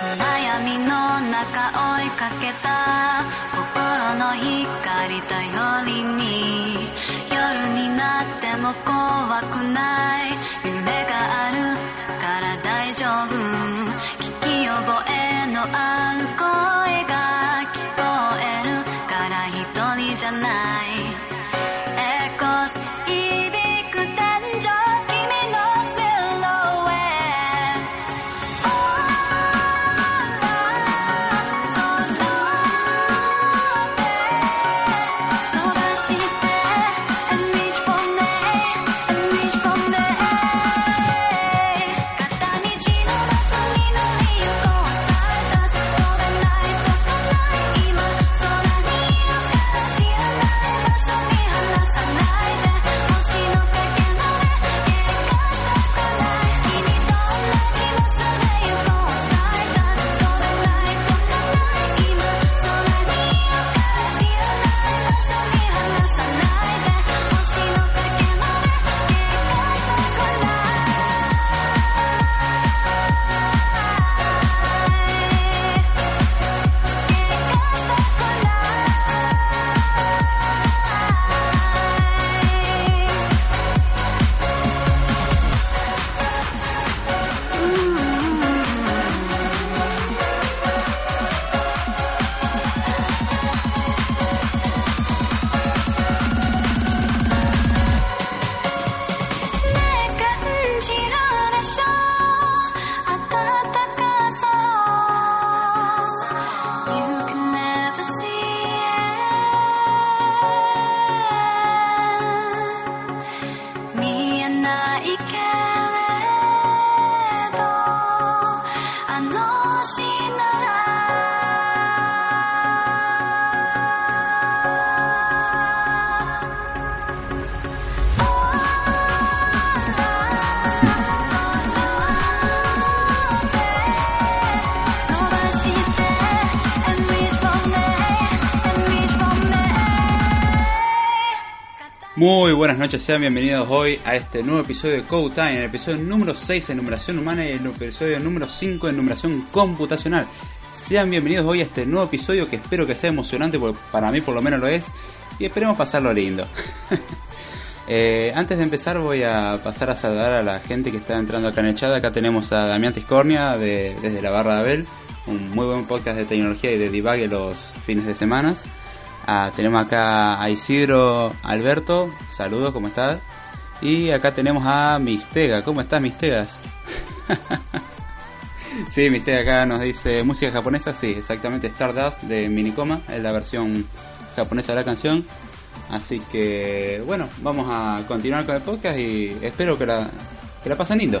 暗闇の中追いかけた心の光頼りに。夜になっても怖くない。夢があるから大丈夫。Buenas noches, sean bienvenidos hoy a este nuevo episodio de Code Time, el episodio número 6 en numeración humana y el episodio número 5 en numeración computacional. Sean bienvenidos hoy a este nuevo episodio que espero que sea emocionante, porque para mí por lo menos lo es, y esperemos pasarlo lindo. Eh, antes de empezar voy a pasar a saludar a la gente que está entrando acá en el chat. Acá tenemos a Damián Tiscornia de, desde la barra de Abel, un muy buen podcast de tecnología y de debug los fines de semana. Ah, tenemos acá a Isidro Alberto, saludos, ¿cómo estás? Y acá tenemos a Mistega, ¿cómo estás Mistegas? sí, Mistega acá nos dice música japonesa, sí, exactamente Stardust de Minicoma, es la versión japonesa de la canción. Así que bueno, vamos a continuar con el podcast y espero que la, que la pasen lindo.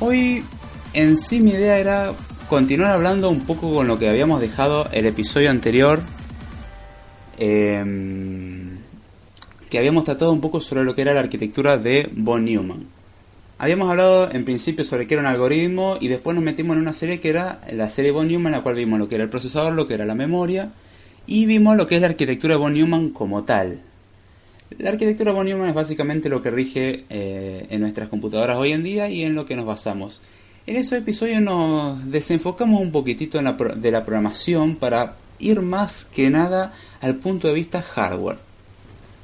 Hoy en sí mi idea era continuar hablando un poco con lo que habíamos dejado el episodio anterior. Em, que habíamos tratado un poco sobre lo que era la arquitectura de von Neumann. Habíamos hablado en principio sobre qué era un algoritmo y después nos metimos en una serie que era la serie von Neumann, en la cual vimos lo que era el procesador, lo que era la memoria y vimos lo que es la arquitectura von Neumann como tal. La arquitectura von Neumann es básicamente lo que rige eh, en nuestras computadoras hoy en día y en lo que nos basamos. En ese episodio nos desenfocamos un poquitito de la programación para ir más que nada al punto de vista hardware.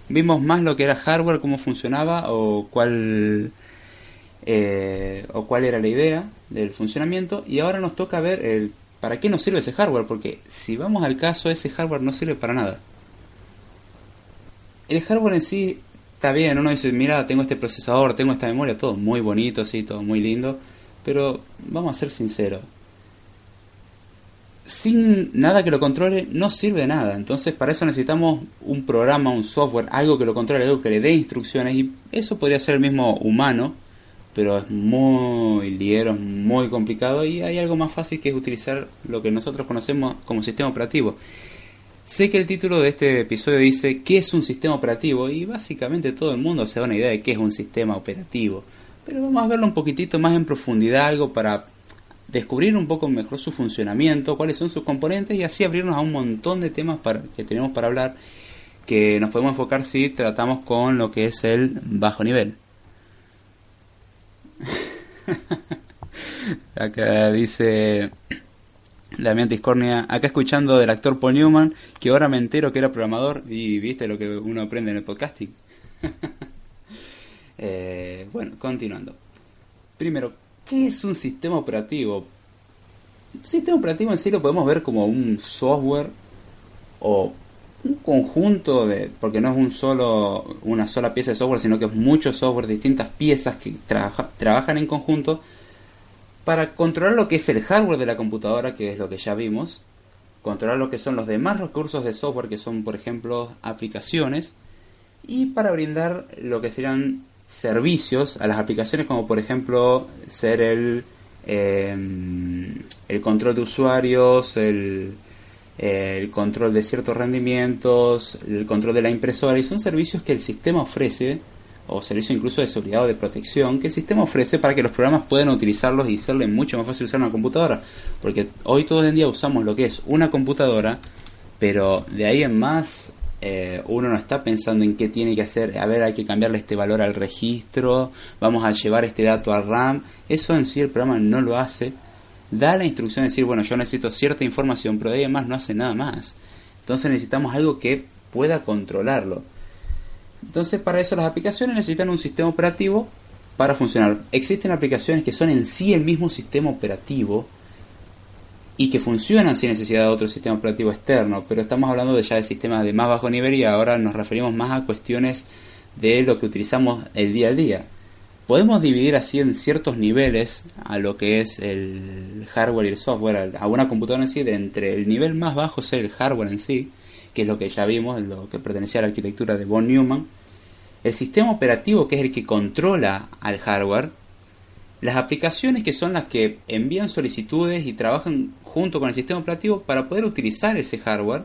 Vimos más lo que era hardware, cómo funcionaba o cuál eh, o cuál era la idea del funcionamiento y ahora nos toca ver el para qué nos sirve ese hardware porque si vamos al caso ese hardware no sirve para nada. El hardware en sí está bien, uno dice, mira, tengo este procesador, tengo esta memoria, todo muy bonito, sí, todo muy lindo, pero vamos a ser sinceros. Sin nada que lo controle no sirve nada, entonces para eso necesitamos un programa, un software, algo que lo controle, algo que le dé instrucciones y eso podría ser el mismo humano, pero es muy ligero, es muy complicado y hay algo más fácil que es utilizar lo que nosotros conocemos como sistema operativo. Sé que el título de este episodio dice ¿qué es un sistema operativo? Y básicamente todo el mundo se da una idea de qué es un sistema operativo. Pero vamos a verlo un poquitito más en profundidad, algo para descubrir un poco mejor su funcionamiento, cuáles son sus componentes y así abrirnos a un montón de temas que tenemos para hablar que nos podemos enfocar si tratamos con lo que es el bajo nivel. Acá dice la mente discordia, acá escuchando del actor Paul Newman, que ahora me entero que era programador y viste lo que uno aprende en el podcasting. Eh, bueno, continuando. Primero, ¿qué es un sistema operativo? Un sistema operativo en sí lo podemos ver como un software o un conjunto de, porque no es un solo, una sola pieza de software, sino que es mucho software, distintas piezas que trabaja- trabajan en conjunto para controlar lo que es el hardware de la computadora, que es lo que ya vimos, controlar lo que son los demás recursos de software, que son, por ejemplo, aplicaciones, y para brindar lo que serían servicios a las aplicaciones, como por ejemplo ser el, eh, el control de usuarios, el, control de ciertos rendimientos, el control de la impresora, y son servicios que el sistema ofrece, o servicios incluso de seguridad o de protección, que el sistema ofrece para que los programas puedan utilizarlos y serle mucho más fácil usar una computadora. Porque hoy todo en día usamos lo que es una computadora, pero de ahí en más eh, uno no está pensando en qué tiene que hacer, a ver, hay que cambiarle este valor al registro, vamos a llevar este dato a RAM, eso en sí el programa no lo hace, da la instrucción de decir, bueno, yo necesito cierta información, pero de ahí en más no hace nada más. Entonces necesitamos algo que pueda controlarlo. Entonces para eso las aplicaciones necesitan un sistema operativo para funcionar. Existen aplicaciones que son en sí el mismo sistema operativo y que funcionan sin necesidad de otro sistema operativo externo, pero estamos hablando de ya de sistemas de más bajo nivel y ahora nos referimos más a cuestiones de lo que utilizamos el día a día. Podemos dividir así en ciertos niveles a lo que es el hardware y el software, a una computadora en sí, de entre el nivel más bajo ser el hardware en sí, que es lo que ya vimos, lo que pertenecía a la arquitectura de von Neumann, el sistema operativo que es el que controla al hardware, las aplicaciones que son las que envían solicitudes y trabajan junto con el sistema operativo para poder utilizar ese hardware.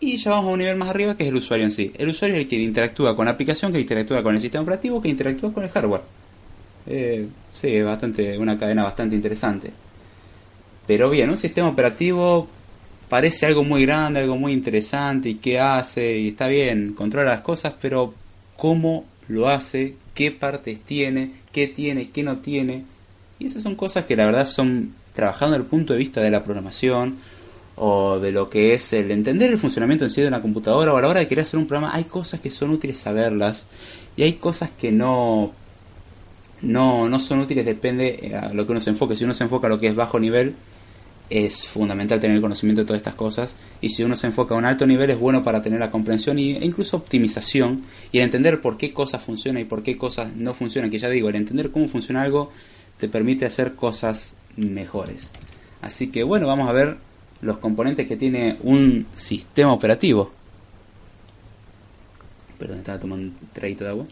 Y ya vamos a un nivel más arriba que es el usuario en sí. El usuario es el que interactúa con la aplicación, que interactúa con el sistema operativo, que interactúa con el hardware. Eh, sí, bastante, una cadena bastante interesante. Pero bien, un sistema operativo parece algo muy grande, algo muy interesante y qué hace y está bien, controla las cosas, pero cómo lo hace, qué partes tiene, qué tiene, qué no tiene. Y esas son cosas que la verdad son trabajando desde el punto de vista de la programación o de lo que es el entender el funcionamiento en sí de una computadora o a la hora de querer hacer un programa, hay cosas que son útiles saberlas y hay cosas que no no, no son útiles, depende a lo que uno se enfoque. Si uno se enfoca a lo que es bajo nivel, es fundamental tener el conocimiento de todas estas cosas. Y si uno se enfoca a un alto nivel, es bueno para tener la comprensión y- e incluso optimización y entender por qué cosas funcionan y por qué cosas no funcionan. Que ya digo, el entender cómo funciona algo te permite hacer cosas mejores. Así que bueno, vamos a ver los componentes que tiene un sistema operativo. Perdón, estaba tomando un traguito de agua.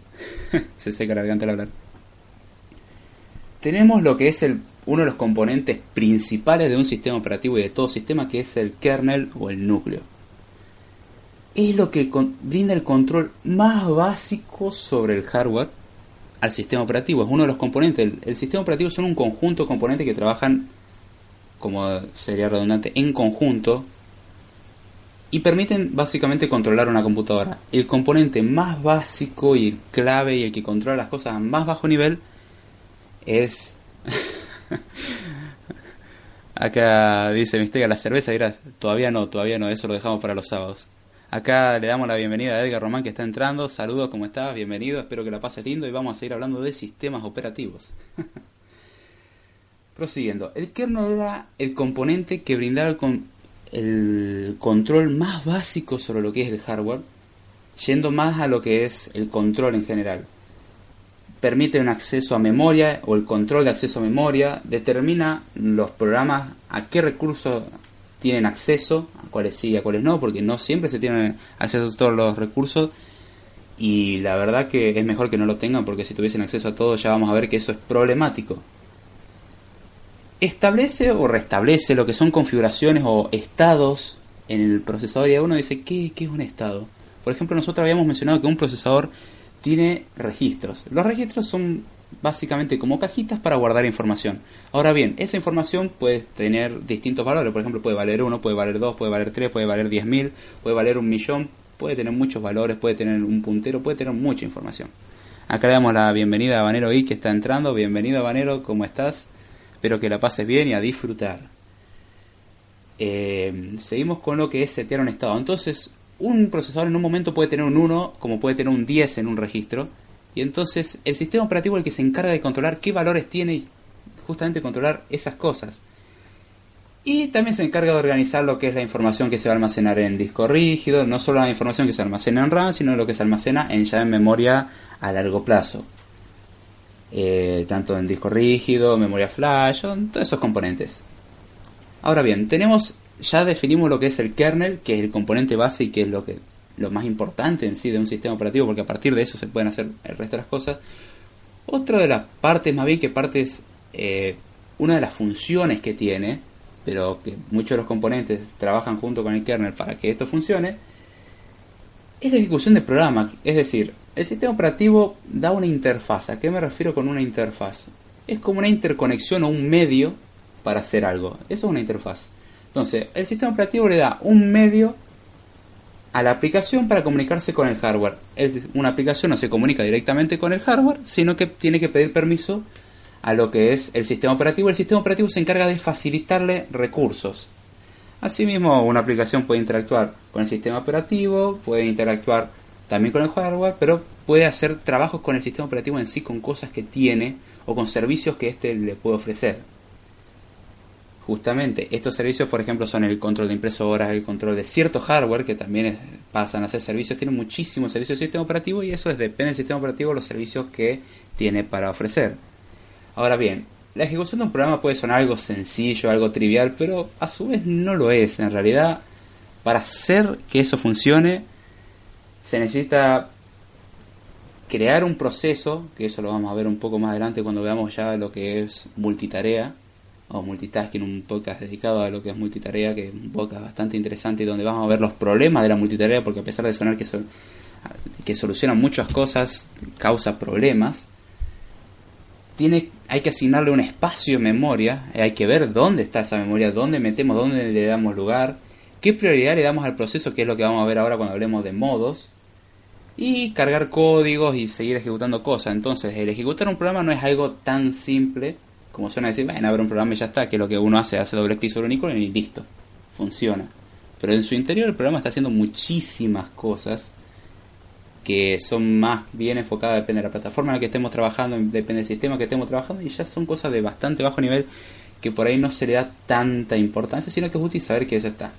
se seca la garganta al hablar tenemos lo que es el, uno de los componentes principales de un sistema operativo y de todo sistema, que es el kernel o el núcleo. Es lo que brinda el control más básico sobre el hardware al sistema operativo. Es uno de los componentes. El, sistema operativo son un conjunto de componentes que trabajan, como sería redundante, en conjunto y permiten básicamente controlar una computadora. El componente más básico y clave y el que controla las cosas a más bajo nivel es acá dice Mistega la cerveza dirás todavía no todavía no eso lo dejamos para los sábados. Acá le damos la bienvenida a Edgar Román que está entrando. Saludos cómo estás bienvenido espero que la pases lindo y vamos a seguir hablando de sistemas operativos. Prosiguiendo el kernel era el componente que brindaba con- el control más básico sobre lo que es el hardware yendo más a lo que es el control en general permite un acceso a memoria o el control de acceso a memoria, determina los programas a qué recursos tienen acceso, a cuáles sí y a cuáles no, porque no siempre se tienen acceso a todos los recursos, Y la verdad que es mejor que no lo tengan porque si tuviesen acceso a todo ya vamos a ver que eso es problemático. Establece o restablece lo que son configuraciones o estados en el procesador y uno dice, ¿qué, ¿qué es un estado? Por ejemplo, nosotros habíamos mencionado que un procesador tiene registros. Los registros son básicamente como cajitas para guardar información. Ahora bien, esa información puede tener distintos valores. Por ejemplo, puede valer 1, puede valer 2, puede valer 3, puede valer 10.000, puede valer un millón, puede tener muchos valores, puede tener un puntero, puede tener mucha información. Acá le damos la bienvenida a Banero I que está entrando. Bienvenido Banero, ¿cómo estás? Espero que la pases bien y a disfrutar. Eh, seguimos con lo que es setear un estado. Entonces, un procesador en un momento puede tener un 1, como puede tener un 10 en un registro. Y entonces el sistema operativo es el que se encarga de controlar qué valores tiene y justamente controlar esas cosas. Y también se encarga de organizar lo que es la información que se va a almacenar en disco rígido, no solo la información que se almacena en RAM, sino lo que se almacena en ya en memoria a largo plazo. Eh, tanto en disco rígido, memoria flash, todos esos componentes. Ahora bien, tenemos ya definimos lo que es el kernel, que es el componente base y que es lo que lo más importante en sí de un sistema operativo, porque a partir de eso se pueden hacer el resto de las cosas. Otra de las partes, más bien que partes, eh, una de las funciones que tiene, pero que muchos de los componentes trabajan junto con el kernel para que esto funcione, es la ejecución de programa. Es decir, el sistema operativo da una interfaz. ¿A qué me refiero con una interfaz? Es como una interconexión o un medio para hacer algo. Eso es una interfaz. Entonces, el sistema operativo le da un medio a la aplicación para comunicarse con el hardware. Es, una aplicación no se comunica directamente con el hardware, sino que tiene que pedir permiso a lo que es el sistema operativo. El sistema operativo se encarga de facilitarle recursos. Asimismo, una aplicación puede interactuar con el sistema operativo, puede interactuar también con el hardware, pero puede hacer trabajos con el sistema operativo en sí, con cosas que tiene o con servicios que éste le puede ofrecer. Justamente, estos servicios, por ejemplo, son el control de impresoras, el control de cierto hardware, que también pasan a ser servicios, tienen muchísimos servicios del sistema operativo y eso es, depende del sistema operativo los servicios que tiene para ofrecer. Ahora bien, la ejecución de un programa puede sonar algo sencillo, algo trivial, pero a su vez no lo es. En realidad, para hacer que eso funcione, se necesita crear un proceso, que eso lo vamos a ver un poco más adelante cuando veamos ya lo que es multitarea o multitasking, un podcast dedicado a lo que es multitarea, que es un podcast bastante interesante y donde vamos a ver los problemas de la multitarea, porque a pesar de sonar que, son, que solucionan muchas cosas, causa problemas, tiene, hay que asignarle un espacio en memoria, hay que ver dónde está esa memoria, dónde metemos, dónde le damos lugar, qué prioridad le damos al proceso, que es lo que vamos a ver ahora cuando hablemos de modos, y cargar códigos y seguir ejecutando cosas. Entonces, el ejecutar un programa no es algo tan simple como suena decir, bueno, abre un programa y ya está, que lo que uno hace, hace doble clic sobre un icono y listo, funciona. Pero en su interior el programa está haciendo muchísimas cosas que son más bien enfocadas, depende de la plataforma en la que estemos trabajando, depende del sistema que estemos trabajando, y ya son cosas de bastante bajo nivel que por ahí no se le da tanta importancia, sino que es útil saber que eso está.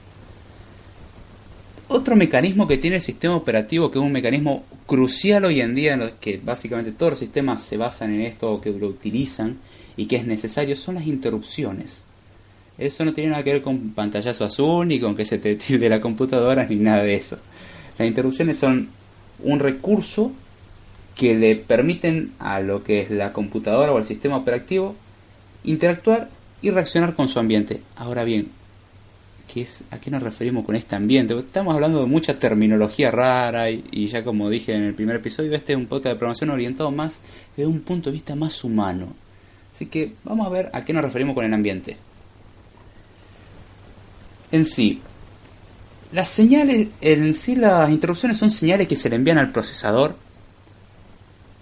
Otro mecanismo que tiene el sistema operativo, que es un mecanismo crucial hoy en día, en lo que básicamente todos los sistemas se basan en esto o que lo utilizan y que es necesario, son las interrupciones. Eso no tiene nada que ver con pantallazo azul, ni con que se te tilde la computadora, ni nada de eso. Las interrupciones son un recurso que le permiten a lo que es la computadora o el sistema operativo interactuar y reaccionar con su ambiente. Ahora bien, ¿qué es, ¿a qué nos referimos con este ambiente? Estamos hablando de mucha terminología rara y, y ya como dije en el primer episodio, este es un podcast de programación orientado más desde un punto de vista más humano. Así que vamos a ver a qué nos referimos con el ambiente. En sí, las señales, en sí las interrupciones son señales que se le envían al procesador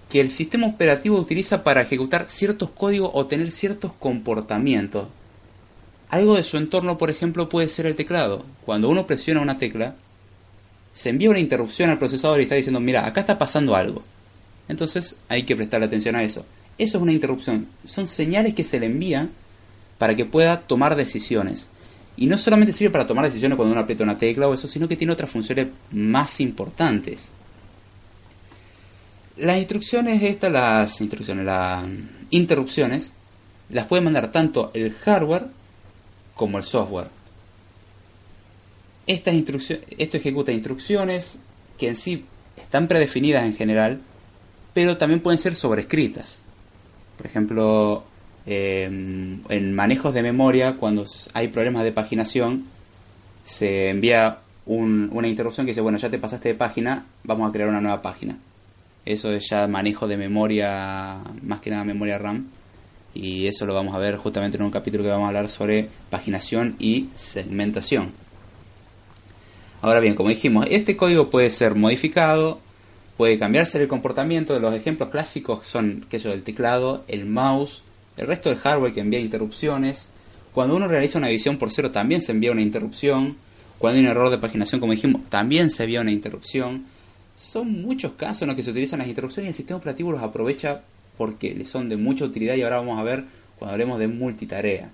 que el sistema operativo utiliza para ejecutar ciertos códigos o tener ciertos comportamientos. Algo de su entorno, por ejemplo, puede ser el teclado. Cuando uno presiona una tecla, se envía una interrupción al procesador y está diciendo, mira, acá está pasando algo. Entonces hay que prestarle atención a eso. Eso es una interrupción. Son señales que se le envían para que pueda tomar decisiones. Y no solamente sirve para tomar decisiones cuando uno aprieta una tecla o eso, sino que tiene otras funciones más importantes. Las instrucciones estas, las instrucciones, las interrupciones, las puede mandar tanto el hardware como el software. Estas instrucciones, esto ejecuta instrucciones que en sí están predefinidas en general, pero también pueden ser sobrescritas. Por ejemplo, eh, en manejos de memoria, cuando hay problemas de paginación, se envía un- una interrupción que dice, bueno, ya te pasaste de página, vamos a crear una nueva página. Eso es ya manejo de memoria, más que nada memoria RAM. Y eso lo vamos a ver justamente en un capítulo que vamos a hablar sobre paginación y segmentación. Ahora bien, como dijimos, este código puede ser modificado, puede cambiarse el comportamiento. Los ejemplos clásicos son el teclado, el mouse, el resto del hardware que envía interrupciones. Cuando uno realiza una división por cero también se envía una interrupción. Cuando hay un error de paginación, como dijimos, también se envía una interrupción. Son muchos casos en los que se utilizan las interrupciones y el sistema operativo los aprovecha porque le son de mucha utilidad y ahora vamos a ver cuando hablemos de multitarea.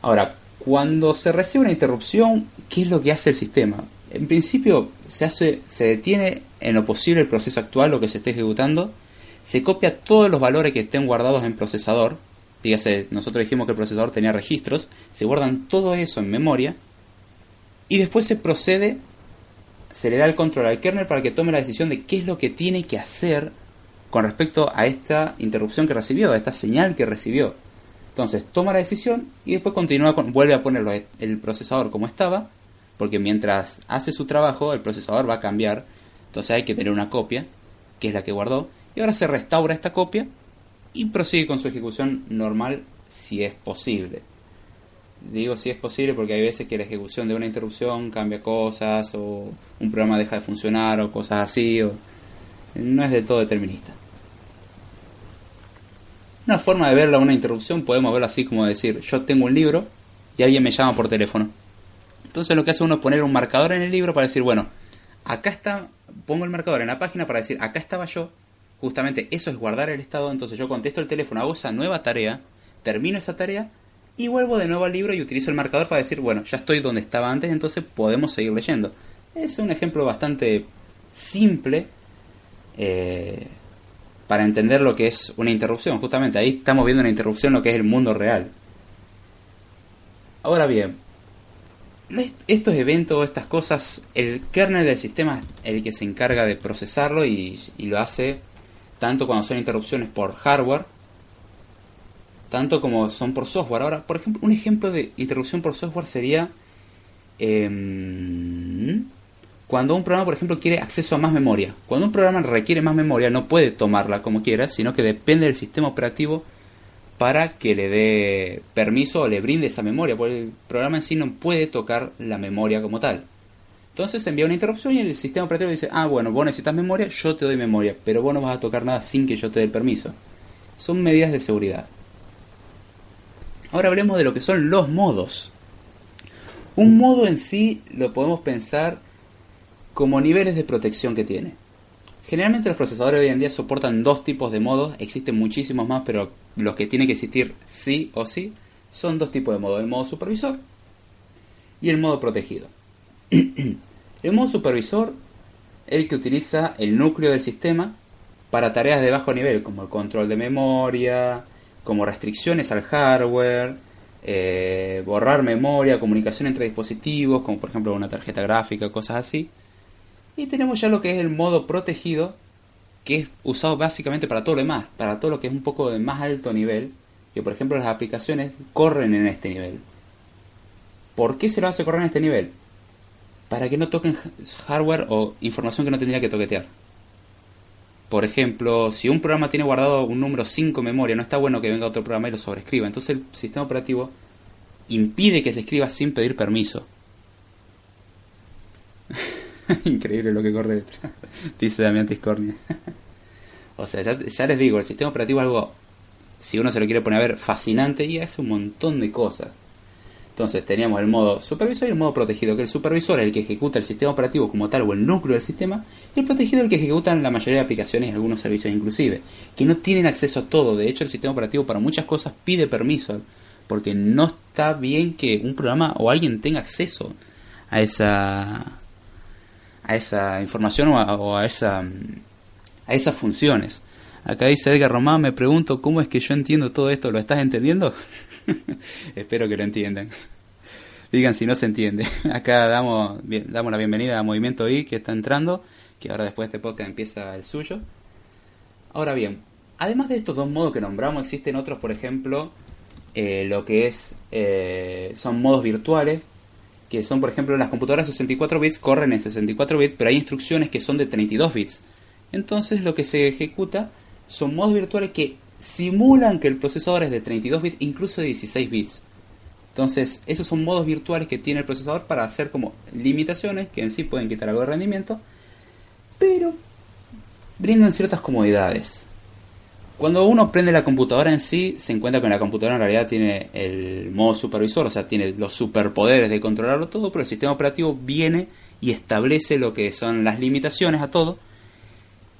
Ahora, cuando se recibe una interrupción, ¿qué es lo que hace el sistema? En principio se hace, se detiene en lo posible el proceso actual, lo que se esté ejecutando, se copia todos los valores que estén guardados en procesador, dígase, nosotros dijimos que el procesador tenía registros, se guardan todo eso en memoria. Y después se procede, se le da el control al kernel para que tome la decisión de qué es lo que tiene que hacer con respecto a esta interrupción que recibió, a esta señal que recibió. Entonces toma la decisión y después continúa con, vuelve a ponerlo el procesador como estaba, porque mientras hace su trabajo el procesador va a cambiar, entonces hay que tener una copia, que es la que guardó, y ahora se restaura esta copia y prosigue con su ejecución normal si es posible. Digo si es posible porque hay veces que la ejecución de una interrupción cambia cosas o un programa deja de funcionar o cosas así, o no es del todo determinista. Una forma de verla una interrupción podemos verla así como decir, yo tengo un libro y alguien me llama por teléfono. Entonces lo que hace uno es poner un marcador en el libro para decir, bueno, acá está, pongo el marcador en la página para decir, acá estaba yo. Justamente eso es guardar el estado, entonces yo contesto el teléfono, hago esa nueva tarea, termino esa tarea y vuelvo de nuevo al libro y utilizo el marcador para decir, bueno, ya estoy donde estaba antes, entonces podemos seguir leyendo. Es un ejemplo bastante simple eh, para entender lo que es una interrupción. Justamente ahí estamos viendo una interrupción, lo que es el mundo real. Ahora bien, estos eventos, estas cosas, el kernel del sistema es el que se encarga de procesarlo y, lo hace tanto cuando son interrupciones por hardware, tanto como son por software. Ahora, por ejemplo, un ejemplo de interrupción por software sería eh, cuando un programa, por ejemplo, quiere acceso a más memoria. Cuando un programa requiere más memoria, no puede tomarla como quiera, sino que depende del sistema operativo para que le dé permiso o le brinde esa memoria, porque el programa en sí no puede tocar la memoria como tal. Entonces envía una interrupción y el sistema operativo dice, ah, bueno, vos necesitas memoria, yo te doy memoria, pero vos no vas a tocar nada sin que yo te dé el permiso. Son medidas de seguridad. Ahora hablemos de lo que son los modos. Un modo en sí lo podemos pensar como niveles de protección que tiene. Generalmente los procesadores hoy en día soportan dos tipos de modos, existen muchísimos más, pero los que tienen que existir sí o sí son dos tipos de modos, el modo supervisor y el modo protegido. el modo supervisor el que utiliza el núcleo del sistema para tareas de bajo nivel, como el control de memoria, como restricciones al hardware, eh, borrar memoria, comunicación entre dispositivos, como por ejemplo una tarjeta gráfica, cosas así. Y tenemos ya lo que es el modo protegido, que es usado básicamente para todo lo demás, para todo lo que es un poco de más alto nivel, que por ejemplo las aplicaciones corren en este nivel. ¿Por qué se lo hace correr en este nivel? Para que no toquen hardware o información que no tendría que toquetear. Por ejemplo, si un programa tiene guardado un número 5 en memoria, no está bueno que venga otro programa y lo sobrescriba. Entonces el sistema operativo impide que se escriba sin pedir permiso. Increíble lo que corre detrás, dice Damián Tiscornia. o sea, ya, ya, les digo, el sistema operativo es algo, si uno se lo quiere poner a ver, fascinante y hace un montón de cosas. Entonces teníamos el modo supervisor y el modo protegido, que el supervisor es el que ejecuta el sistema operativo como tal o el núcleo del sistema, y el protegido es el que ejecuta la mayoría de aplicaciones y algunos servicios inclusive, que no tienen acceso a todo. De hecho, el sistema operativo para muchas cosas pide permiso, porque no está bien que un programa o alguien tenga acceso a esa a esa información o a, o a esa a esas funciones. Acá dice Edgar Román, me pregunto cómo es que yo entiendo todo esto, ¿lo estás entendiendo? Espero que lo entiendan. Digan si no se entiende. Acá damos, bien, damos la bienvenida a Movimiento I que está entrando que ahora después de este podcast empieza el suyo. Ahora bien, además de estos dos modos que nombramos, existen otros, por ejemplo, eh, lo que es eh, son modos virtuales, que son, por ejemplo, las computadoras 64 bits corren en 64 bits, pero hay instrucciones que son de 32 bits. Entonces lo que se ejecuta son modos virtuales que simulan que el procesador es de 32 bits, incluso de 16 bits. Entonces, esos son modos virtuales que tiene el procesador para hacer como limitaciones que en sí pueden quitar algo de rendimiento, pero brindan ciertas comodidades. Cuando uno prende la computadora en sí, se encuentra que la computadora en realidad tiene el modo supervisor, o sea, tiene los superpoderes de controlarlo todo, pero el sistema operativo viene y establece lo que son las limitaciones a todo,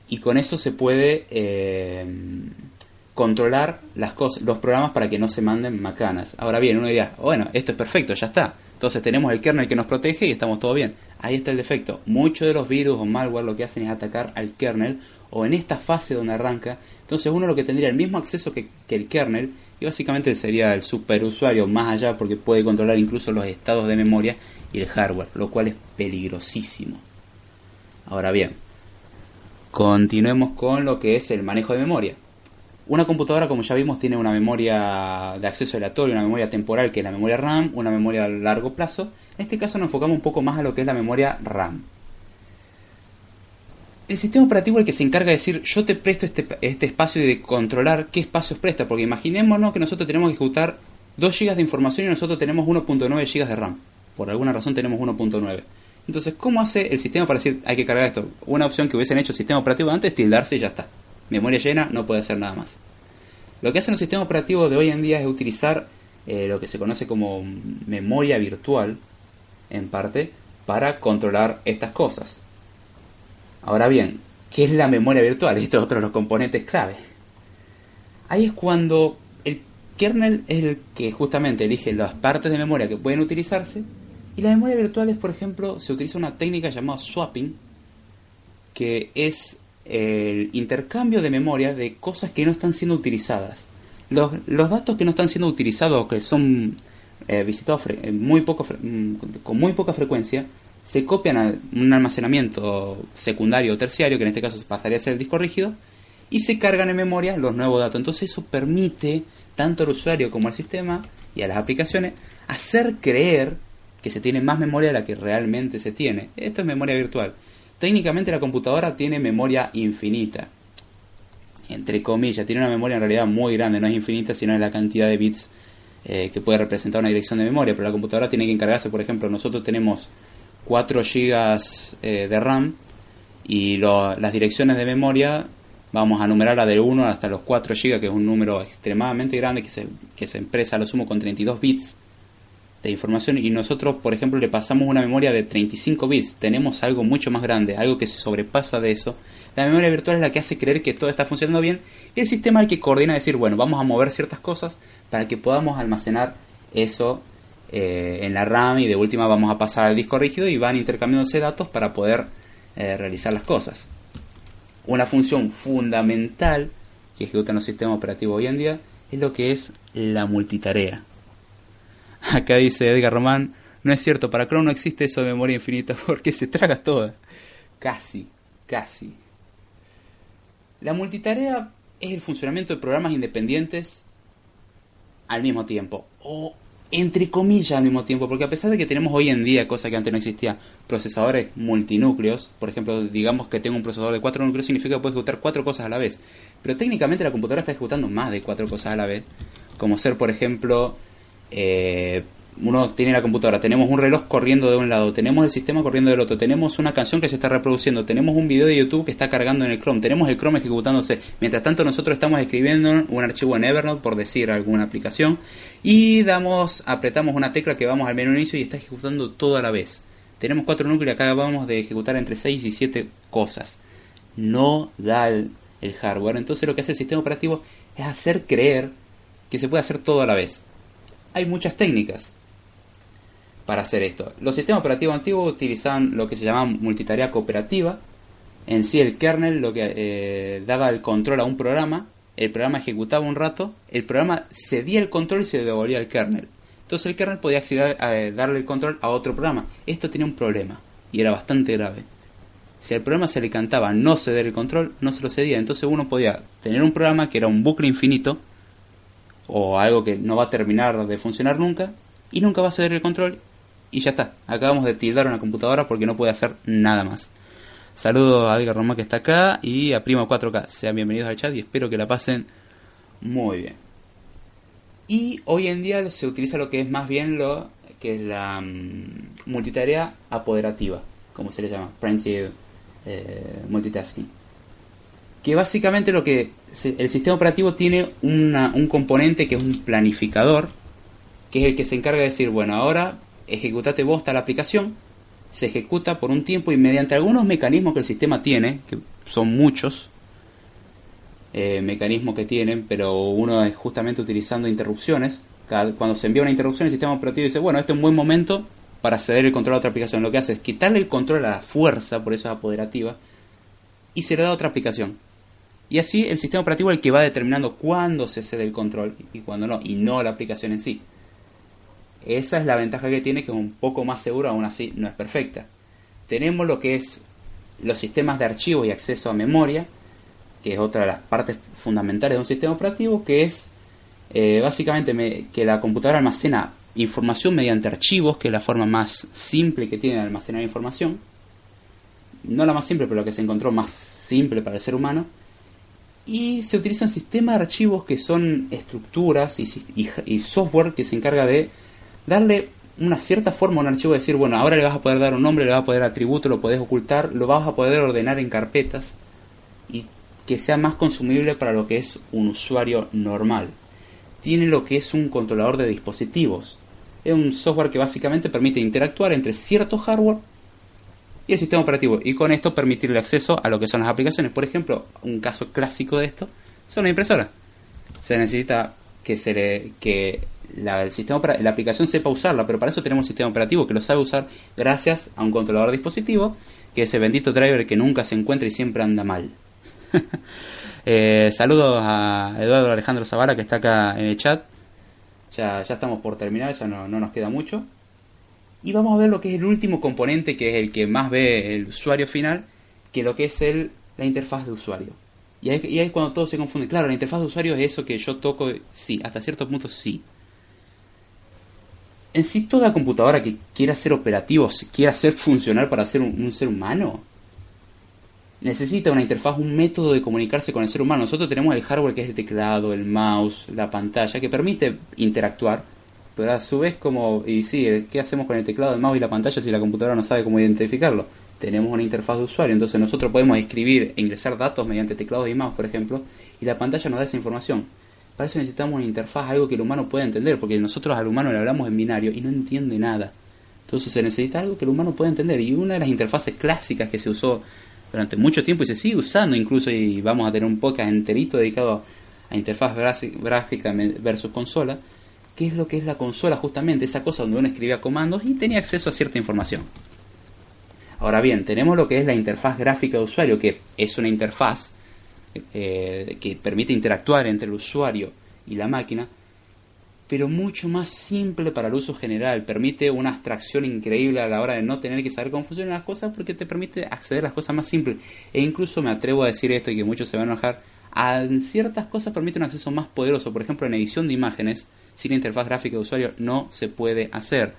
y con eso se puede eh, controlar las cosas, los programas para que no se manden macanas. Ahora bien, uno diría, bueno, esto es perfecto, ya está. Entonces tenemos el kernel que nos protege y estamos todo bien. Ahí está el defecto. Muchos de los virus o malware lo que hacen es atacar al kernel o en esta fase donde arranca. Entonces uno lo que tendría el mismo acceso que, el kernel y básicamente sería el superusuario más allá porque puede controlar incluso los estados de memoria y el hardware, lo cual es peligrosísimo. Ahora bien, continuemos con lo que es el manejo de memoria. Una computadora, como ya vimos, tiene una memoria de acceso aleatorio, una memoria temporal que es la memoria RAM, una memoria a largo plazo. En este caso nos enfocamos un poco más a lo que es la memoria RAM. El sistema operativo es el que se encarga de decir, yo te presto este, este espacio y de controlar qué espacios presta, porque imaginémonos que nosotros tenemos que ejecutar 2 GB de información y nosotros tenemos 1.9 GB de RAM. Por alguna razón tenemos 1.9. Entonces, ¿cómo hace el sistema para decir hay que cargar esto? Una opción que hubiesen hecho el sistema operativo antes, tildarse y ya está. Memoria llena, no puede hacer nada más. Lo que hacen los sistemas operativos de hoy en día es utilizar eh, lo que se conoce como memoria virtual, en parte, para controlar estas cosas. Ahora bien, ¿qué es la memoria virtual? Esto es otro los componentes clave. Ahí es cuando el kernel es el que justamente elige las partes de memoria que pueden utilizarse y la memoria virtual es, por ejemplo, se utiliza una técnica llamada swapping, que es el intercambio de memoria de cosas que no están siendo utilizadas. Los, los datos que no están siendo utilizados, que son eh, visitados muy poco, mm, con muy poca frecuencia, se copian a un almacenamiento secundario o terciario, que en este caso pasaría a ser el disco rígido, y se cargan en memoria los nuevos datos. Entonces eso permite tanto al usuario como al sistema y a las aplicaciones hacer creer que se tiene más memoria de la que realmente se tiene. Esto es memoria virtual. Técnicamente la computadora tiene memoria infinita. Entre comillas, tiene una memoria en realidad muy grande, no es infinita, sino es la cantidad de bits eh, que puede representar una dirección de memoria. Pero la computadora tiene que encargarse, por ejemplo, nosotros tenemos 4 GB de RAM y las direcciones de memoria vamos a numerarla de 1 hasta los 4 GB, que es un número extremadamente grande que se, que se expresa a lo sumo con 32 bits de información. Y nosotros, por ejemplo, le pasamos una memoria de 35 bits, tenemos algo mucho más grande, algo que se sobrepasa de eso. La memoria virtual es la que hace creer que todo está funcionando bien. Y el sistema el que coordina decir, bueno, vamos a mover ciertas cosas para que podamos almacenar eso eh, en la RAM y de última vamos a pasar al disco rígido y van intercambiándose datos para poder eh, realizar las cosas. Una función fundamental que ejecutan los sistemas operativos hoy en día es lo que es la multitarea. Acá dice Edgar Román, no es cierto, para Chrome no existe eso de memoria infinita porque se traga toda. Casi, casi. La multitarea es el funcionamiento de programas independientes al mismo tiempo. O entre comillas al mismo tiempo, porque a pesar de que tenemos hoy en día, cosa que antes no existía, procesadores multinúcleos, por ejemplo, digamos que tengo un procesador de cuatro núcleos, significa que puedo ejecutar cuatro cosas a la vez. Pero técnicamente la computadora está ejecutando más de cuatro cosas a la vez, como ser, por ejemplo, eh, uno tiene la computadora, tenemos un reloj corriendo de un lado, tenemos el sistema corriendo del otro, tenemos una canción que se está reproduciendo, tenemos un video de YouTube que está cargando en el Chrome, tenemos el Chrome ejecutándose. Mientras tanto nosotros estamos escribiendo un archivo en Evernote por decir alguna aplicación y damos, apretamos una tecla que vamos al menú inicio y está ejecutando todo a la vez. Tenemos cuatro núcleos acá vamos de ejecutar entre 6 y 7 cosas. No da el, el hardware. Entonces lo que hace el sistema operativo es hacer creer que se puede hacer todo a la vez. Hay muchas técnicas para hacer esto. Los sistemas operativos antiguos utilizaban lo que se llama multitarea cooperativa. En sí el kernel lo que eh, daba el control a un programa, el programa ejecutaba un rato, el programa cedía el control y se devolvía al kernel. Entonces el kernel podía acceder, a, darle el control a otro programa. Esto tenía un problema y era bastante grave. Si al programa se le cantaba no ceder el control, no se lo cedía. Entonces uno podía tener un programa que era un bucle infinito o algo que no va a terminar de funcionar nunca y nunca va a ceder el control y ya está. Acabamos de tildar una computadora porque no puede hacer nada más. Saludos a Edgar Román que está acá y a Primo 4K. Sean bienvenidos al chat y espero que la pasen muy bien. Y hoy en día se utiliza lo que es más bien lo que es la mm, multitarea apoderativa, como se le llama, Printed eh, Multitasking. Que básicamente lo que el sistema operativo tiene una- un componente que es un planificador, que es el que se encarga de decir, bueno, ahora ejecutate vos tal aplicación, se ejecuta por un tiempo y mediante algunos mecanismos que el sistema tiene, que son muchos, eh, mecanismos que tienen, pero uno es justamente utilizando interrupciones. Cuando se envía una interrupción, el sistema operativo dice, bueno, este es un buen momento para ceder el control a otra aplicación. Lo que hace es quitarle el control a la fuerza, por eso es apoderativa, y se le da a otra aplicación. Y así el sistema operativo es el que va determinando cuándo se cede el control y cuándo no, y no la aplicación en sí. Esa es la ventaja que tiene, que es un poco más seguro, aún así no es perfecta. Tenemos lo que es los sistemas de archivos y acceso a memoria, que es otra de las partes fundamentales de un sistema operativo, que es eh, básicamente me- que la computadora almacena información mediante archivos, que es la forma más simple que tiene de almacenar información. No la más simple, pero la que se encontró más simple para el ser humano. Y se utilizan sistemas de archivos que son estructuras y- y software que se encarga de darle una cierta forma a un archivo, decir, bueno, ahora le vas a poder dar un nombre, le vas a poder atributo, lo podés ocultar, lo vas a poder ordenar en carpetas y que sea más consumible para lo que es un usuario normal. Tiene lo que es un controlador de dispositivos. Es un software que básicamente permite interactuar entre cierto hardware y el sistema operativo y con esto permitirle acceso a lo que son las aplicaciones. Por ejemplo, un caso clásico de esto son las impresoras. Se necesita que se le que la, el sistema la aplicación sepa usarla, pero para eso tenemos un sistema operativo que lo sabe usar gracias a un controlador de dispositivo, que es ese bendito driver que nunca se encuentra y siempre anda mal. Eh, saludos a Eduardo Alejandro Zavala que está acá en el chat. Ya, ya estamos por terminar, ya no, no nos queda mucho. Y vamos a ver lo que es el último componente, que es el que más ve el usuario final, que lo que es el, la interfaz de usuario. Y ahí, y ahí es cuando todo se confunde. Claro, la interfaz de usuario es eso que yo toco, sí, hasta cierto punto sí. En sí, toda computadora que quiera ser operativo, quiera ser funcional para ser un, ser humano, necesita una interfaz, un método de comunicarse con el ser humano. Nosotros tenemos el hardware que es el teclado, el mouse, la pantalla, que permite interactuar, pero a su vez como, y sí, ¿qué hacemos con el teclado, el mouse y la pantalla si la computadora no sabe cómo identificarlo? Tenemos una interfaz de usuario, entonces nosotros podemos escribir e ingresar datos mediante teclados y mouse, por ejemplo, y la pantalla nos da esa información. Para eso necesitamos una interfaz, algo que el humano pueda entender, porque nosotros al humano le hablamos en binario y no entiende nada. Entonces se necesita algo que el humano pueda entender. Y una de las interfaces clásicas que se usó durante mucho tiempo y se sigue usando incluso, y vamos a tener un podcast enterito dedicado a interfaz gráfica versus consola, que es lo que es la consola justamente, esa cosa donde uno escribía comandos y tenía acceso a cierta información. Ahora bien, tenemos lo que es la interfaz gráfica de usuario, que es una interfaz eh, que permite interactuar entre el usuario y la máquina, pero mucho más simple para el uso general. Permite una abstracción increíble a la hora de no tener que saber cómo funcionan las cosas porque te permite acceder a las cosas más simples. E incluso me atrevo a decir esto y que muchos se van a enojar. A ciertas cosas permite un acceso más poderoso. Por ejemplo, en edición de imágenes, sin interfaz gráfica de usuario no se puede hacer.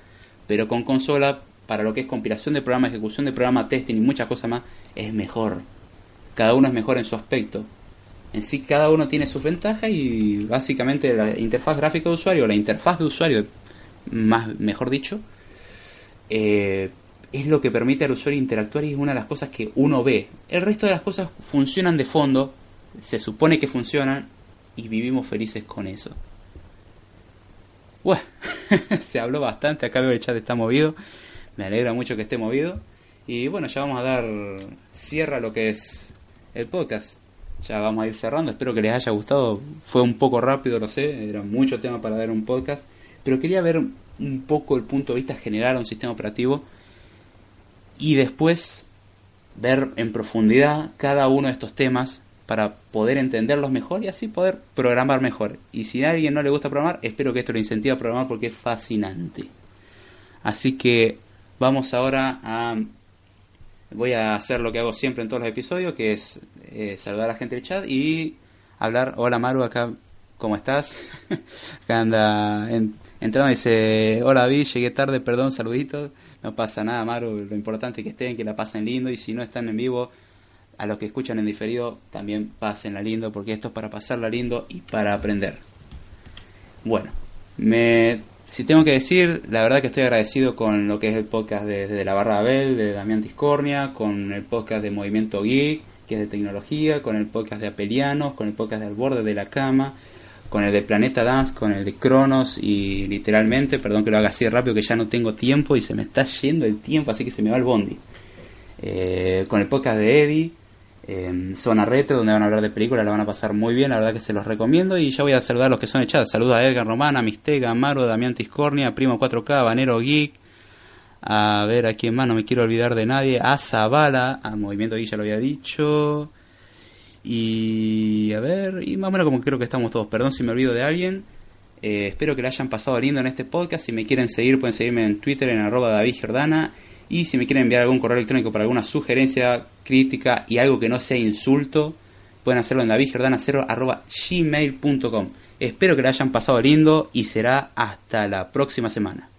Pero con consola, para lo que es compilación de programa, ejecución de programa, testing y muchas cosas más, es mejor. Cada uno es mejor en su aspecto. En sí, cada uno tiene sus ventajas y básicamente la interfaz gráfica de usuario, la interfaz de usuario, más mejor dicho, eh, es lo que permite al usuario interactuar y es una de las cosas que uno ve. El resto de las cosas funcionan de fondo, se supone que funcionan y vivimos felices con eso. Bueno, se habló bastante, acá veo el chat está movido, me alegra mucho que esté movido y bueno, ya vamos a dar cierre a lo que es el podcast. Ya vamos a ir cerrando, espero que les haya gustado. Fue un poco rápido, lo sé, era mucho tema para dar un podcast, pero quería ver un poco el punto de vista general a un sistema operativo y después ver en profundidad cada uno de estos temas para poder entenderlos mejor y así poder programar mejor. Y si a alguien no le gusta programar, espero que esto lo incentive a programar porque es fascinante. Así que vamos ahora a voy a hacer lo que hago siempre en todos los episodios, que es eh, saludar a la gente del chat y hablar. Hola Maru, acá, ¿cómo estás? acá anda en- entrando y dice, hola Vi, llegué tarde, perdón, saluditos. No pasa nada, Maru, lo importante es que estén, que la pasen lindo y si no están en vivo, a los que escuchan en diferido, también pásenla lindo, porque esto es para pasarla lindo y para aprender. Bueno, me, si tengo que decir, la verdad que estoy agradecido con lo que es el podcast de, la Barra Abel, de Damián Tiscornia, con el podcast de Movimiento Geek, que es de tecnología, con el podcast de Apelianos, con el podcast de Al Borde de la Cama, con el de Planeta Dance, con el de Cronos y literalmente, perdón que lo haga así de rápido, que ya no tengo tiempo y se me está yendo el tiempo, así que se me va el bondi. Eh, con el podcast de Eddie, en Zona Retro, donde van a hablar de películas, la van a pasar muy bien, la verdad que se los recomiendo. Y ya voy a saludar a los que son echados. Saludos a Edgar Romana, Mistega, Amaro, Damián Tiscornia, Primo 4K, Banero Geek. A ver, a quién más, no me quiero olvidar de nadie. A Zabala, a Movimiento Geek ya lo había dicho. Y a ver, y más o menos como creo que estamos todos. Perdón si me olvido de alguien. Eh, espero que la hayan pasado lindo en este podcast. Si me quieren seguir, pueden seguirme en Twitter en arroba David. Y si me quieren enviar algún correo electrónico para alguna sugerencia, crítica y algo que no sea insulto, pueden hacerlo en davidgiordana0 arroba gmail.com. Espero que la hayan pasado lindo y será hasta la próxima semana.